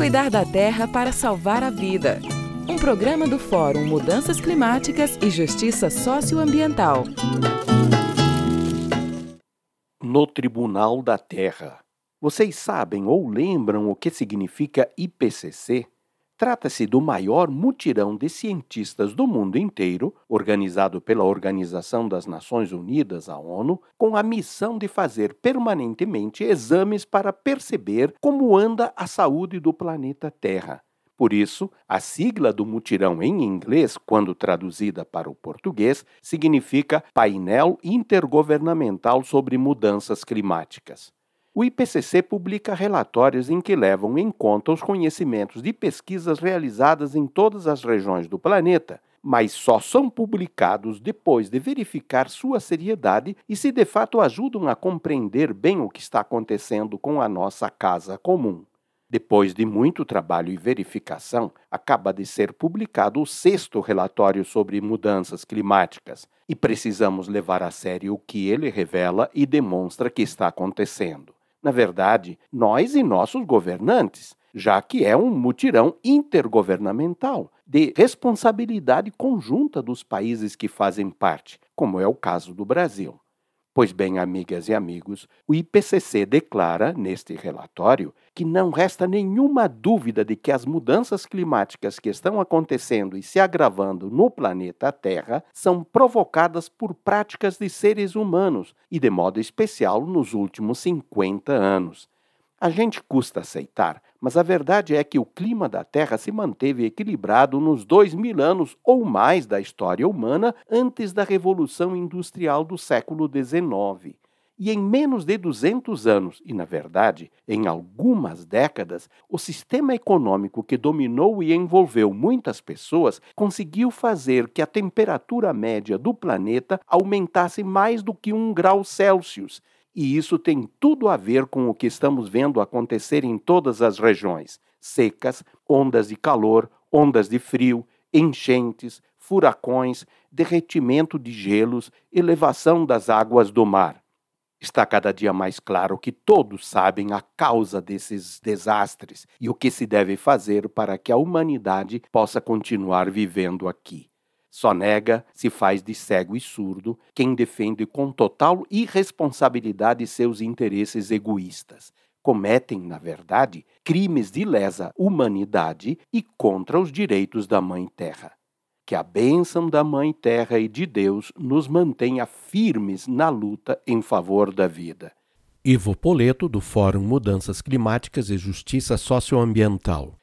Cuidar da Terra para salvar a vida. Um programa do Fórum Mudanças Climáticas e Justiça Socioambiental. No Tribunal da Terra. Vocês sabem ou lembram o que significa IPCC? Trata-se do maior mutirão de cientistas do mundo inteiro, organizado pela Organização das Nações Unidas, a ONU, com a missão de fazer permanentemente exames para perceber como anda a saúde do planeta Terra. Por isso, a sigla do mutirão em inglês, quando traduzida para o português, significa Painel Intergovernamental sobre Mudanças Climáticas. O IPCC publica relatórios em que levam em conta os conhecimentos de pesquisas realizadas em todas as regiões do planeta, mas só são publicados depois de verificar sua seriedade e se de fato ajudam a compreender bem o que está acontecendo com a nossa casa comum. Depois de muito trabalho e verificação, acaba de ser publicado o sexto relatório sobre mudanças climáticas, e precisamos levar a sério o que ele revela e demonstra que está acontecendo na verdade, nós e nossos governantes, já que é um mutirão intergovernamental de responsabilidade conjunta dos países que fazem parte, como é o caso do Brasil. Pois bem, amigas e amigos, o IPCC declara, neste relatório, que não resta nenhuma dúvida de que as mudanças climáticas que estão acontecendo e se agravando no planeta Terra são provocadas por práticas de seres humanos, e de modo especial nos últimos 50 anos. A gente custa aceitar, mas a verdade é que o clima da Terra se manteve equilibrado nos dois mil anos ou mais da história humana antes da Revolução Industrial do século XIX. E em menos de 200 anos, e na verdade, em algumas décadas, o sistema econômico que dominou e envolveu muitas pessoas conseguiu fazer que a temperatura média do planeta aumentasse mais do que um grau Celsius e isso tem tudo a ver com o que estamos vendo acontecer em todas as regiões: secas, ondas de calor, ondas de frio, enchentes, furacões, derretimento de gelos, elevação das águas do mar. Está cada dia mais claro que todos sabem a causa desses desastres e o que se deve fazer para que a humanidade possa continuar vivendo aqui. Só nega, se faz de cego e surdo, quem defende com total irresponsabilidade seus interesses egoístas. Cometem, na verdade, crimes de lesa humanidade e contra os direitos da Mãe Terra. Que a bênção da Mãe Terra e de Deus nos mantenha firmes na luta em favor da vida. Ivo Poleto, do Fórum Mudanças Climáticas e Justiça Socioambiental.